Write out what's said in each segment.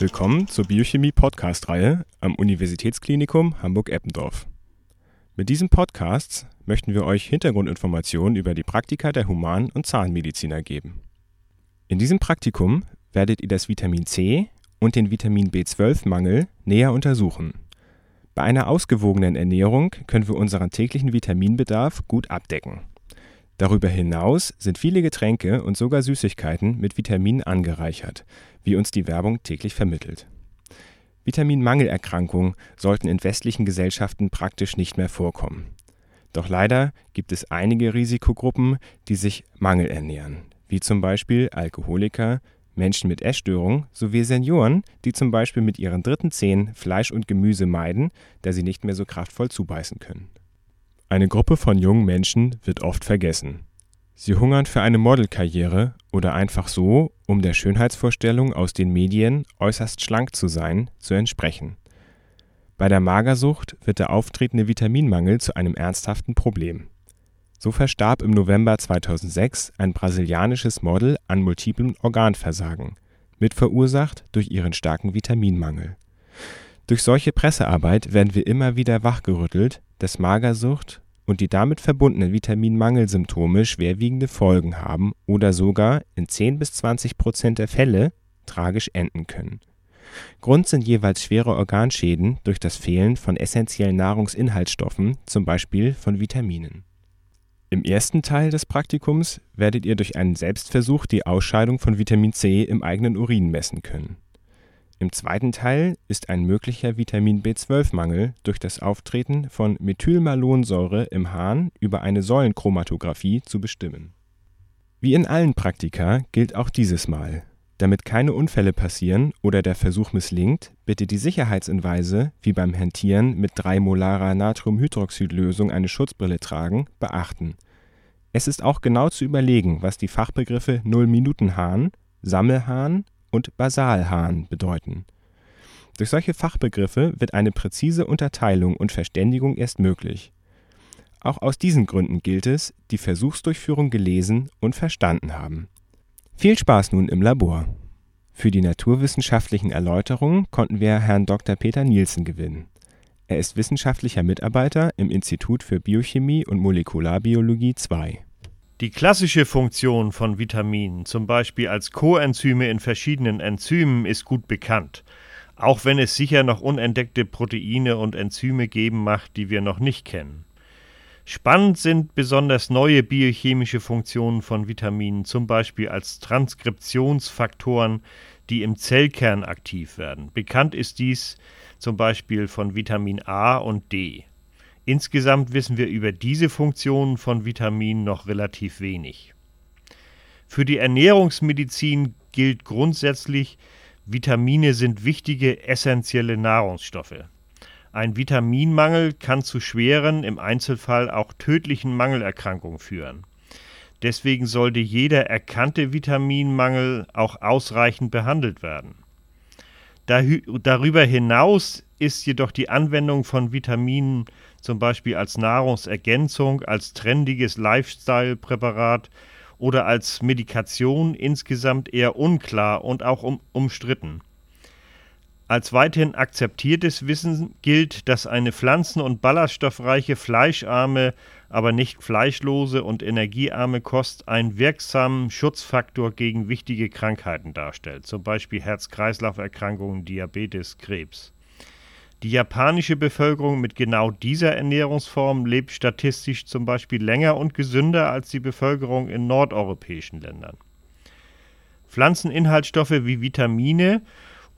Willkommen zur Biochemie-Podcast-Reihe am Universitätsklinikum Hamburg-Eppendorf. Mit diesem Podcast möchten wir euch Hintergrundinformationen über die Praktika der Human- und Zahnmediziner geben. In diesem Praktikum werdet ihr das Vitamin C und den Vitamin B12-Mangel näher untersuchen. Bei einer ausgewogenen Ernährung können wir unseren täglichen Vitaminbedarf gut abdecken. Darüber hinaus sind viele Getränke und sogar Süßigkeiten mit Vitaminen angereichert, wie uns die Werbung täglich vermittelt. Vitaminmangelerkrankungen sollten in westlichen Gesellschaften praktisch nicht mehr vorkommen. Doch leider gibt es einige Risikogruppen, die sich mangelernähren, wie zum Beispiel Alkoholiker, Menschen mit Essstörungen sowie Senioren, die zum Beispiel mit ihren dritten Zähnen Fleisch und Gemüse meiden, da sie nicht mehr so kraftvoll zubeißen können. Eine Gruppe von jungen Menschen wird oft vergessen. Sie hungern für eine Modelkarriere oder einfach so, um der Schönheitsvorstellung aus den Medien, äußerst schlank zu sein, zu entsprechen. Bei der Magersucht wird der auftretende Vitaminmangel zu einem ernsthaften Problem. So verstarb im November 2006 ein brasilianisches Model an multiplem Organversagen, mitverursacht durch ihren starken Vitaminmangel. Durch solche Pressearbeit werden wir immer wieder wachgerüttelt, dass Magersucht und die damit verbundenen Vitaminmangelsymptome schwerwiegende Folgen haben oder sogar in 10 bis 20 Prozent der Fälle tragisch enden können. Grund sind jeweils schwere Organschäden durch das Fehlen von essentiellen Nahrungsinhaltsstoffen, zum Beispiel von Vitaminen. Im ersten Teil des Praktikums werdet ihr durch einen Selbstversuch die Ausscheidung von Vitamin C im eigenen Urin messen können im zweiten Teil ist ein möglicher Vitamin-B12-Mangel durch das Auftreten von Methylmalonsäure im Harn über eine Säulenchromatographie zu bestimmen. Wie in allen Praktika gilt auch dieses Mal: Damit keine Unfälle passieren oder der Versuch misslingt, bitte die Sicherheitshinweise wie beim Hantieren mit 3-molarer Natriumhydroxid-Lösung eine Schutzbrille tragen beachten. Es ist auch genau zu überlegen, was die Fachbegriffe Null-Minuten-Hahn, Sammelhahn und Basalhahn bedeuten. Durch solche Fachbegriffe wird eine präzise Unterteilung und Verständigung erst möglich. Auch aus diesen Gründen gilt es, die Versuchsdurchführung gelesen und verstanden haben. Viel Spaß nun im Labor. Für die naturwissenschaftlichen Erläuterungen konnten wir Herrn Dr. Peter Nielsen gewinnen. Er ist wissenschaftlicher Mitarbeiter im Institut für Biochemie und Molekularbiologie II die klassische Funktion von Vitaminen, zum Beispiel als Coenzyme in verschiedenen Enzymen, ist gut bekannt, auch wenn es sicher noch unentdeckte Proteine und Enzyme geben macht, die wir noch nicht kennen. Spannend sind besonders neue biochemische Funktionen von Vitaminen, zum Beispiel als Transkriptionsfaktoren, die im Zellkern aktiv werden. Bekannt ist dies zum Beispiel von Vitamin A und D. Insgesamt wissen wir über diese Funktionen von Vitaminen noch relativ wenig. Für die Ernährungsmedizin gilt grundsätzlich, Vitamine sind wichtige essentielle Nahrungsstoffe. Ein Vitaminmangel kann zu schweren, im Einzelfall auch tödlichen Mangelerkrankungen führen. Deswegen sollte jeder erkannte Vitaminmangel auch ausreichend behandelt werden. Darüber hinaus ist jedoch die Anwendung von Vitaminen zum Beispiel als Nahrungsergänzung, als trendiges Lifestyle-Präparat oder als Medikation insgesamt eher unklar und auch um, umstritten. Als weiterhin akzeptiertes Wissen gilt, dass eine pflanzen- und ballaststoffreiche, fleischarme, aber nicht fleischlose und energiearme Kost einen wirksamen Schutzfaktor gegen wichtige Krankheiten darstellt, zum Beispiel Herz-Kreislauf-Erkrankungen, Diabetes, Krebs. Die japanische Bevölkerung mit genau dieser Ernährungsform lebt statistisch zum Beispiel länger und gesünder als die Bevölkerung in nordeuropäischen Ländern. Pflanzeninhaltsstoffe wie Vitamine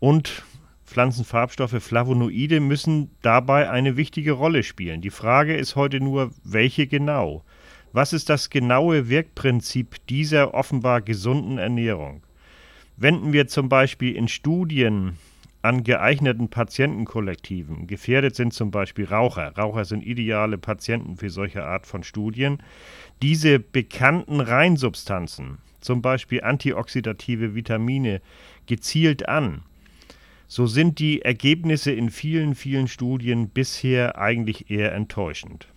und Pflanzenfarbstoffe Flavonoide müssen dabei eine wichtige Rolle spielen. Die Frage ist heute nur, welche genau? Was ist das genaue Wirkprinzip dieser offenbar gesunden Ernährung? Wenden wir zum Beispiel in Studien an geeigneten Patientenkollektiven. Gefährdet sind zum Beispiel Raucher. Raucher sind ideale Patienten für solche Art von Studien. Diese bekannten Reinsubstanzen, zum Beispiel antioxidative Vitamine, gezielt an. So sind die Ergebnisse in vielen, vielen Studien bisher eigentlich eher enttäuschend.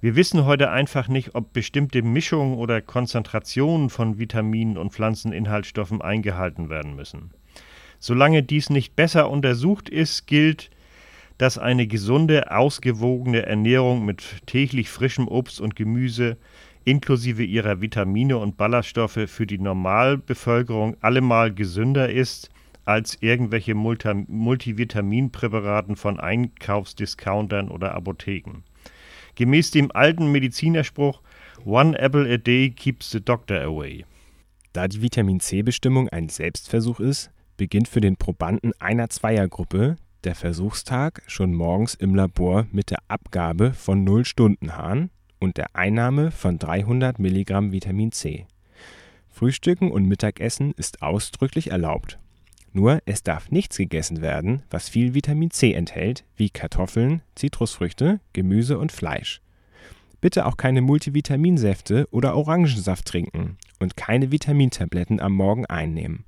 Wir wissen heute einfach nicht, ob bestimmte Mischungen oder Konzentrationen von Vitaminen und Pflanzeninhaltsstoffen eingehalten werden müssen. Solange dies nicht besser untersucht ist, gilt, dass eine gesunde, ausgewogene Ernährung mit täglich frischem Obst und Gemüse inklusive ihrer Vitamine und Ballaststoffe für die Normalbevölkerung allemal gesünder ist als irgendwelche Multi Multivitaminpräparaten von Einkaufsdiscountern oder Apotheken. Gemäß dem alten Medizinerspruch One apple a day keeps the doctor away. Da die Vitamin C-Bestimmung ein Selbstversuch ist, beginnt für den Probanden einer Zweiergruppe der Versuchstag schon morgens im Labor mit der Abgabe von 0-Stunden-Hahn und der Einnahme von 300 Milligramm Vitamin C. Frühstücken und Mittagessen ist ausdrücklich erlaubt. Nur es darf nichts gegessen werden, was viel Vitamin C enthält, wie Kartoffeln, Zitrusfrüchte, Gemüse und Fleisch. Bitte auch keine Multivitaminsäfte oder Orangensaft trinken und keine Vitamintabletten am Morgen einnehmen.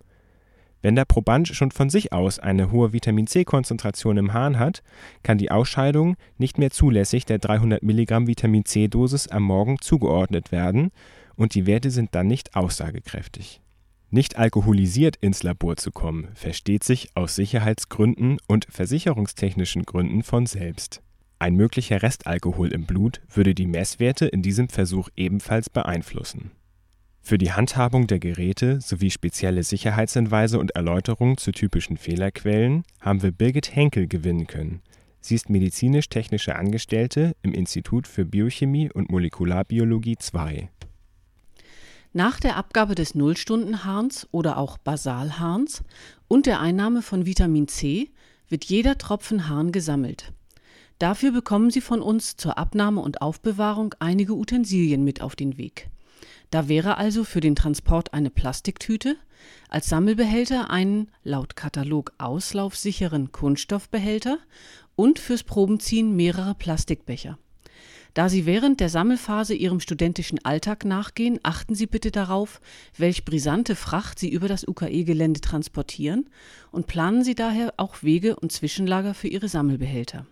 Wenn der Proband schon von sich aus eine hohe Vitamin-C-Konzentration im Harn hat, kann die Ausscheidung nicht mehr zulässig der 300 Milligramm Vitamin-C-Dosis am Morgen zugeordnet werden und die Werte sind dann nicht aussagekräftig. Nicht alkoholisiert ins Labor zu kommen, versteht sich aus Sicherheitsgründen und versicherungstechnischen Gründen von selbst. Ein möglicher Restalkohol im Blut würde die Messwerte in diesem Versuch ebenfalls beeinflussen für die Handhabung der Geräte sowie spezielle Sicherheitshinweise und Erläuterungen zu typischen Fehlerquellen haben wir Birgit Henkel gewinnen können. Sie ist medizinisch-technische Angestellte im Institut für Biochemie und Molekularbiologie II. Nach der Abgabe des Nullstundenharns oder auch Basalharns und der Einnahme von Vitamin C wird jeder Tropfen Harn gesammelt. Dafür bekommen Sie von uns zur Abnahme und Aufbewahrung einige Utensilien mit auf den Weg. Da wäre also für den Transport eine Plastiktüte, als Sammelbehälter einen laut Katalog auslaufsicheren Kunststoffbehälter und fürs Probenziehen mehrere Plastikbecher. Da Sie während der Sammelphase Ihrem studentischen Alltag nachgehen, achten Sie bitte darauf, welch brisante Fracht Sie über das UKE-Gelände transportieren und planen Sie daher auch Wege und Zwischenlager für Ihre Sammelbehälter.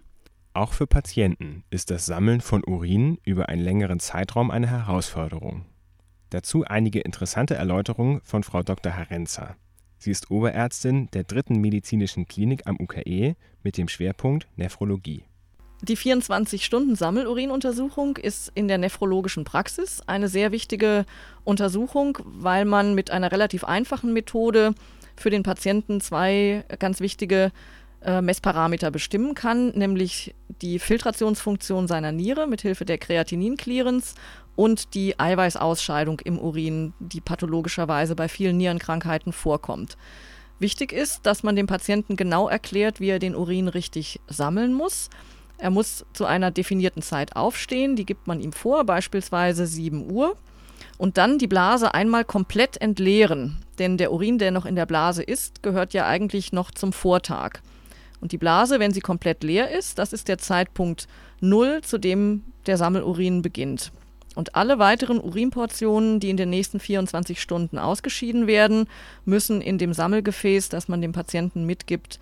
Auch für Patienten ist das Sammeln von Urin über einen längeren Zeitraum eine Herausforderung. Dazu einige interessante Erläuterungen von Frau Dr. Harenza. Sie ist Oberärztin der dritten medizinischen Klinik am UKE mit dem Schwerpunkt Nephrologie. Die 24-Stunden-Sammelurinuntersuchung ist in der nephrologischen Praxis eine sehr wichtige Untersuchung, weil man mit einer relativ einfachen Methode für den Patienten zwei ganz wichtige äh, Messparameter bestimmen kann, nämlich die Filtrationsfunktion seiner Niere mithilfe der Kreatinin-Clearance und die Eiweißausscheidung im Urin, die pathologischerweise bei vielen Nierenkrankheiten vorkommt. Wichtig ist, dass man dem Patienten genau erklärt, wie er den Urin richtig sammeln muss. Er muss zu einer definierten Zeit aufstehen, die gibt man ihm vor, beispielsweise 7 Uhr, und dann die Blase einmal komplett entleeren, denn der Urin, der noch in der Blase ist, gehört ja eigentlich noch zum Vortag. Und die Blase, wenn sie komplett leer ist, das ist der Zeitpunkt 0, zu dem der Sammelurin beginnt. Und alle weiteren Urinportionen, die in den nächsten 24 Stunden ausgeschieden werden, müssen in dem Sammelgefäß, das man dem Patienten mitgibt,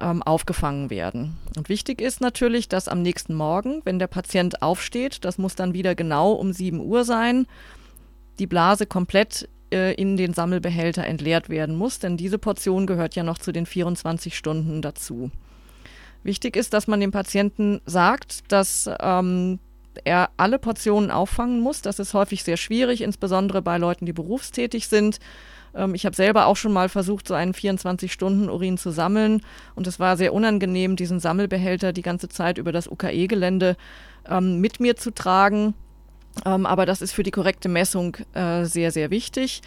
ähm, aufgefangen werden. Und wichtig ist natürlich, dass am nächsten Morgen, wenn der Patient aufsteht, das muss dann wieder genau um 7 Uhr sein, die Blase komplett äh, in den Sammelbehälter entleert werden muss, denn diese Portion gehört ja noch zu den 24 Stunden dazu. Wichtig ist, dass man dem Patienten sagt, dass ähm, er alle Portionen auffangen muss. Das ist häufig sehr schwierig, insbesondere bei Leuten, die berufstätig sind. Ähm, ich habe selber auch schon mal versucht, so einen 24-Stunden-Urin zu sammeln. Und es war sehr unangenehm, diesen Sammelbehälter die ganze Zeit über das UKE-Gelände ähm, mit mir zu tragen. Ähm, aber das ist für die korrekte Messung äh, sehr, sehr wichtig.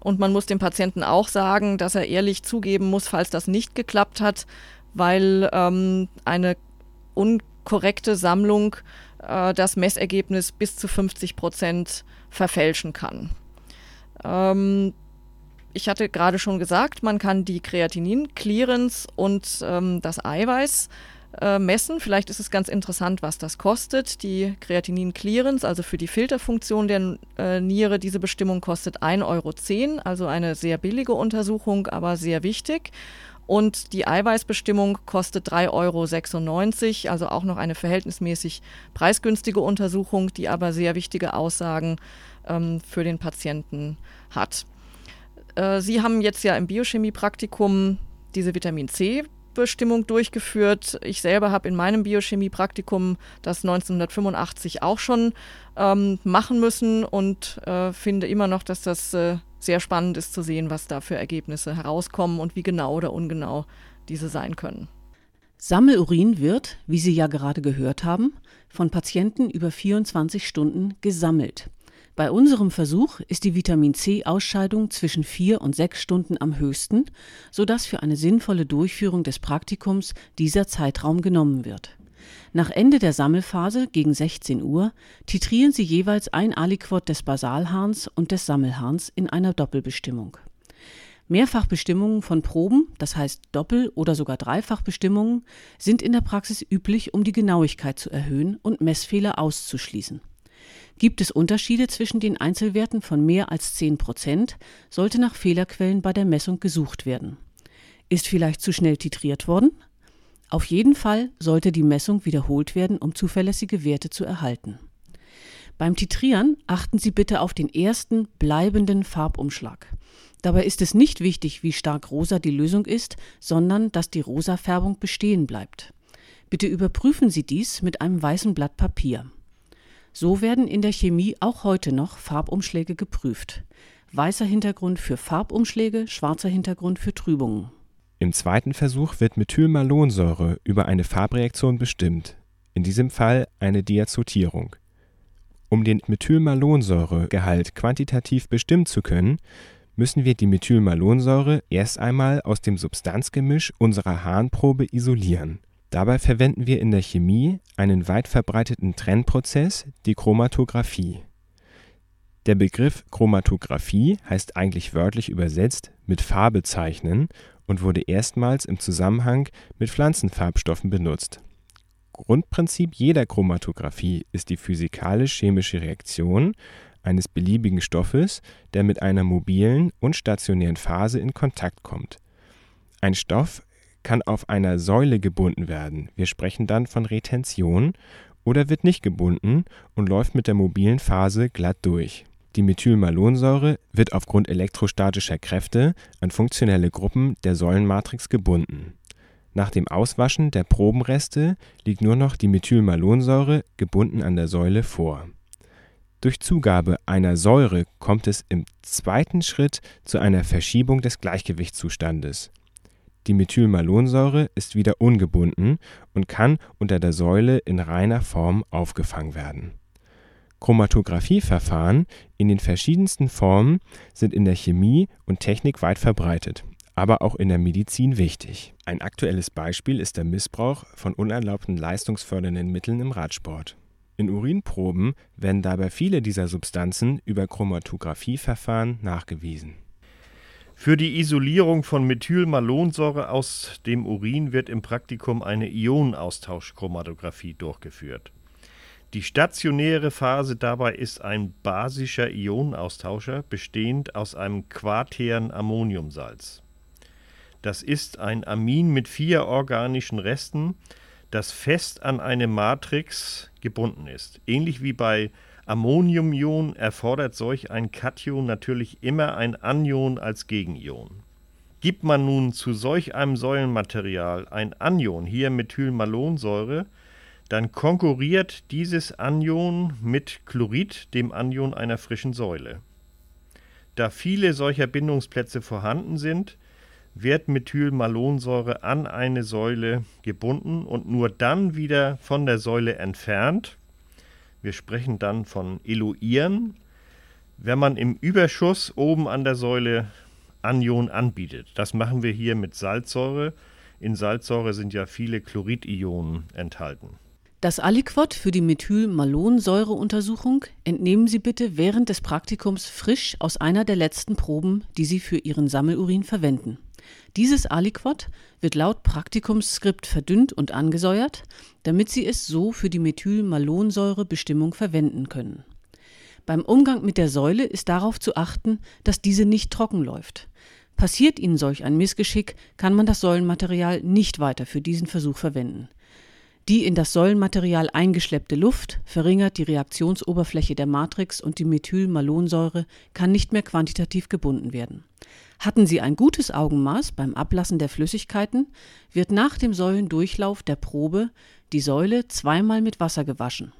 Und man muss dem Patienten auch sagen, dass er ehrlich zugeben muss, falls das nicht geklappt hat, weil ähm, eine unkorrekte Sammlung äh, das Messergebnis bis zu 50 Prozent verfälschen kann. Ähm, ich hatte gerade schon gesagt, man kann die Kreatinin-Clearance und ähm, das Eiweiß äh, messen. Vielleicht ist es ganz interessant, was das kostet. Die Kreatinin-Clearance, also für die Filterfunktion der äh, Niere, diese Bestimmung kostet 1,10 Euro, also eine sehr billige Untersuchung, aber sehr wichtig. Und die Eiweißbestimmung kostet 3,96 Euro, also auch noch eine verhältnismäßig preisgünstige Untersuchung, die aber sehr wichtige Aussagen ähm, für den Patienten hat. Äh, Sie haben jetzt ja im Biochemiepraktikum diese Vitamin C Bestimmung durchgeführt. Ich selber habe in meinem Biochemie-Praktikum das 1985 auch schon ähm, machen müssen und äh, finde immer noch, dass das äh, sehr spannend ist zu sehen, was da für Ergebnisse herauskommen und wie genau oder ungenau diese sein können. Sammelurin wird, wie Sie ja gerade gehört haben, von Patienten über 24 Stunden gesammelt. Bei unserem Versuch ist die Vitamin C-Ausscheidung zwischen vier und sechs Stunden am höchsten, sodass für eine sinnvolle Durchführung des Praktikums dieser Zeitraum genommen wird. Nach Ende der Sammelphase gegen 16 Uhr titrieren Sie jeweils ein Aliquot des Basalharns und des Sammelharns in einer Doppelbestimmung. Mehrfachbestimmungen von Proben, das heißt Doppel- oder sogar Dreifachbestimmungen, sind in der Praxis üblich, um die Genauigkeit zu erhöhen und Messfehler auszuschließen. Gibt es Unterschiede zwischen den Einzelwerten von mehr als 10 Prozent, sollte nach Fehlerquellen bei der Messung gesucht werden. Ist vielleicht zu schnell titriert worden? Auf jeden Fall sollte die Messung wiederholt werden, um zuverlässige Werte zu erhalten. Beim Titrieren achten Sie bitte auf den ersten bleibenden Farbumschlag. Dabei ist es nicht wichtig, wie stark rosa die Lösung ist, sondern dass die rosa Färbung bestehen bleibt. Bitte überprüfen Sie dies mit einem weißen Blatt Papier. So werden in der Chemie auch heute noch Farbumschläge geprüft. Weißer Hintergrund für Farbumschläge, schwarzer Hintergrund für Trübungen. Im zweiten Versuch wird Methylmalonsäure über eine Farbreaktion bestimmt, in diesem Fall eine Diazotierung. Um den Methylmalonsäuregehalt quantitativ bestimmen zu können, müssen wir die Methylmalonsäure erst einmal aus dem Substanzgemisch unserer Harnprobe isolieren Dabei verwenden wir in der Chemie einen weit verbreiteten Trennprozess, die Chromatographie. Der Begriff Chromatographie heißt eigentlich wörtlich übersetzt mit Farbe zeichnen und wurde erstmals im Zusammenhang mit Pflanzenfarbstoffen benutzt. Grundprinzip jeder Chromatographie ist die physikalisch-chemische Reaktion eines beliebigen Stoffes, der mit einer mobilen und stationären Phase in Kontakt kommt. Ein Stoff kann auf einer Säule gebunden werden, wir sprechen dann von Retention, oder wird nicht gebunden und läuft mit der mobilen Phase glatt durch. Die Methylmalonsäure wird aufgrund elektrostatischer Kräfte an funktionelle Gruppen der Säulenmatrix gebunden. Nach dem Auswaschen der Probenreste liegt nur noch die Methylmalonsäure gebunden an der Säule vor. Durch Zugabe einer Säure kommt es im zweiten Schritt zu einer Verschiebung des Gleichgewichtszustandes die Methylmalonsäure ist wieder ungebunden und kann unter der Säule in reiner Form aufgefangen werden. Chromatographieverfahren in den verschiedensten Formen sind in der Chemie und Technik weit verbreitet, aber auch in der Medizin wichtig. Ein aktuelles Beispiel ist der Missbrauch von unerlaubten leistungsfördernden Mitteln im Radsport. In Urinproben werden dabei viele dieser Substanzen über Chromatographieverfahren nachgewiesen für die Isolierung von Methylmalonsäure aus dem Urin wird im Praktikum eine Ionenaustauschchromatographie durchgeführt. Die stationäre Phase dabei ist ein basischer Ionenaustauscher, bestehend aus einem quateren Ammoniumsalz. Das ist ein Amin mit vier organischen Resten, das fest an eine Matrix gebunden ist. Ähnlich wie bei Ammoniumion erfordert solch ein Kation natürlich immer ein Anion als Gegenion. Gibt man nun zu solch einem Säulenmaterial ein Anion, hier Methylmalonsäure, dann konkurriert dieses Anion mit Chlorid, dem Anion einer frischen Säule. Da viele solcher Bindungsplätze vorhanden sind, wird Methylmalonsäure an eine Säule gebunden und nur dann wieder von der Säule entfernt, wir sprechen dann von Eloieren, wenn man im Überschuss oben an der Säule Anion anbietet. Das machen wir hier mit Salzsäure. In Salzsäure sind ja viele Chloridionen enthalten. Das Aliquot für die Methylmalonsäureuntersuchung entnehmen Sie bitte während des Praktikums frisch aus einer der letzten Proben, die Sie für Ihren Sammelurin verwenden. Dieses Aliquot wird laut Praktikumsskript verdünnt und angesäuert, damit Sie es so für die Methylmalonsäurebestimmung verwenden können. Beim Umgang mit der Säule ist darauf zu achten, dass diese nicht trocken läuft. Passiert Ihnen solch ein Missgeschick, kann man das Säulenmaterial nicht weiter für diesen Versuch verwenden. Die in das Säulenmaterial eingeschleppte Luft verringert die Reaktionsoberfläche der Matrix und die Methylmalonsäure kann nicht mehr quantitativ gebunden werden. Hatten Sie ein gutes Augenmaß beim Ablassen der Flüssigkeiten, wird nach dem Säulendurchlauf der Probe die Säule zweimal mit Wasser gewaschen.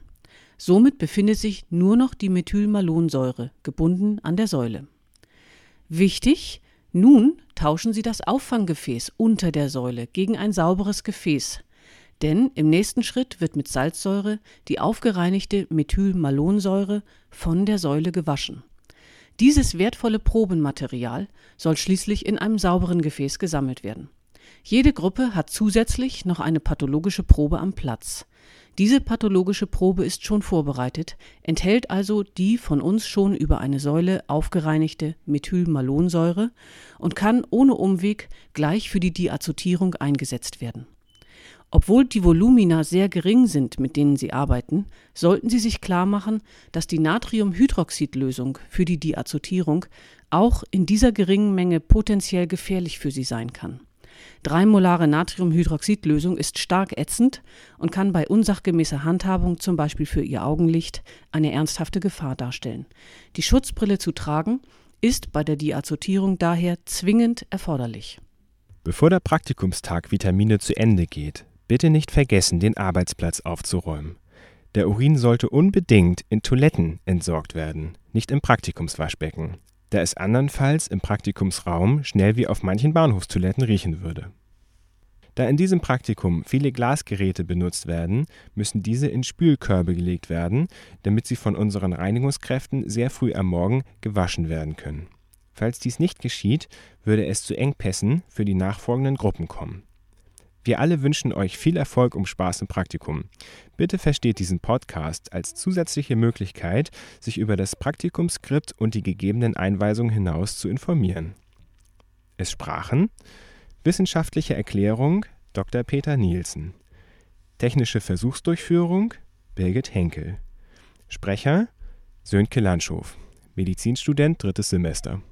Somit befindet sich nur noch die Methylmalonsäure gebunden an der Säule. Wichtig, nun tauschen Sie das Auffanggefäß unter der Säule gegen ein sauberes Gefäß denn im nächsten Schritt wird mit Salzsäure die aufgereinigte Methylmalonsäure von der Säule gewaschen. Dieses wertvolle Probenmaterial soll schließlich in einem sauberen Gefäß gesammelt werden. Jede Gruppe hat zusätzlich noch eine pathologische Probe am Platz. Diese pathologische Probe ist schon vorbereitet, enthält also die von uns schon über eine Säule aufgereinigte Methylmalonsäure und kann ohne Umweg gleich für die Diazotierung eingesetzt werden obwohl die Volumina sehr gering sind, mit denen Sie arbeiten, sollten Sie sich klarmachen, dass die Natriumhydroxidlösung für die Diazotierung auch in dieser geringen Menge potenziell gefährlich für Sie sein kann. Dreimolare Natriumhydroxidlösung ist stark ätzend und kann bei unsachgemäßer Handhabung, zum Beispiel für Ihr Augenlicht, eine ernsthafte Gefahr darstellen. Die Schutzbrille zu tragen ist bei der Diazotierung daher zwingend erforderlich. Bevor der Praktikumstag Vitamine zu Ende geht, Bitte nicht vergessen, den Arbeitsplatz aufzuräumen. Der Urin sollte unbedingt in Toiletten entsorgt werden, nicht im Praktikumswaschbecken, da es andernfalls im Praktikumsraum schnell wie auf manchen Bahnhofstoiletten riechen würde. Da in diesem Praktikum viele Glasgeräte benutzt werden, müssen diese in Spülkörbe gelegt werden, damit sie von unseren Reinigungskräften sehr früh am Morgen gewaschen werden können. Falls dies nicht geschieht, würde es zu Engpässen für die nachfolgenden Gruppen kommen. Wir alle wünschen euch viel Erfolg und Spaß im Praktikum. Bitte versteht diesen Podcast als zusätzliche Möglichkeit, sich über das Praktikumsskript und die gegebenen Einweisungen hinaus zu informieren. Es sprachen Wissenschaftliche Erklärung Dr. Peter Nielsen. Technische Versuchsdurchführung Birgit Henkel. Sprecher Sönke Landschow. Medizinstudent drittes Semester.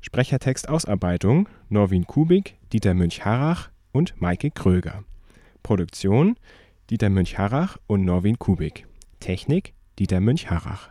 Sprechertextausarbeitung Norwin Kubik, Dieter Münch-Harrach, und Maike Kröger. Produktion Dieter Münch-Harrach und Norwin Kubik. Technik Dieter Münch-Harrach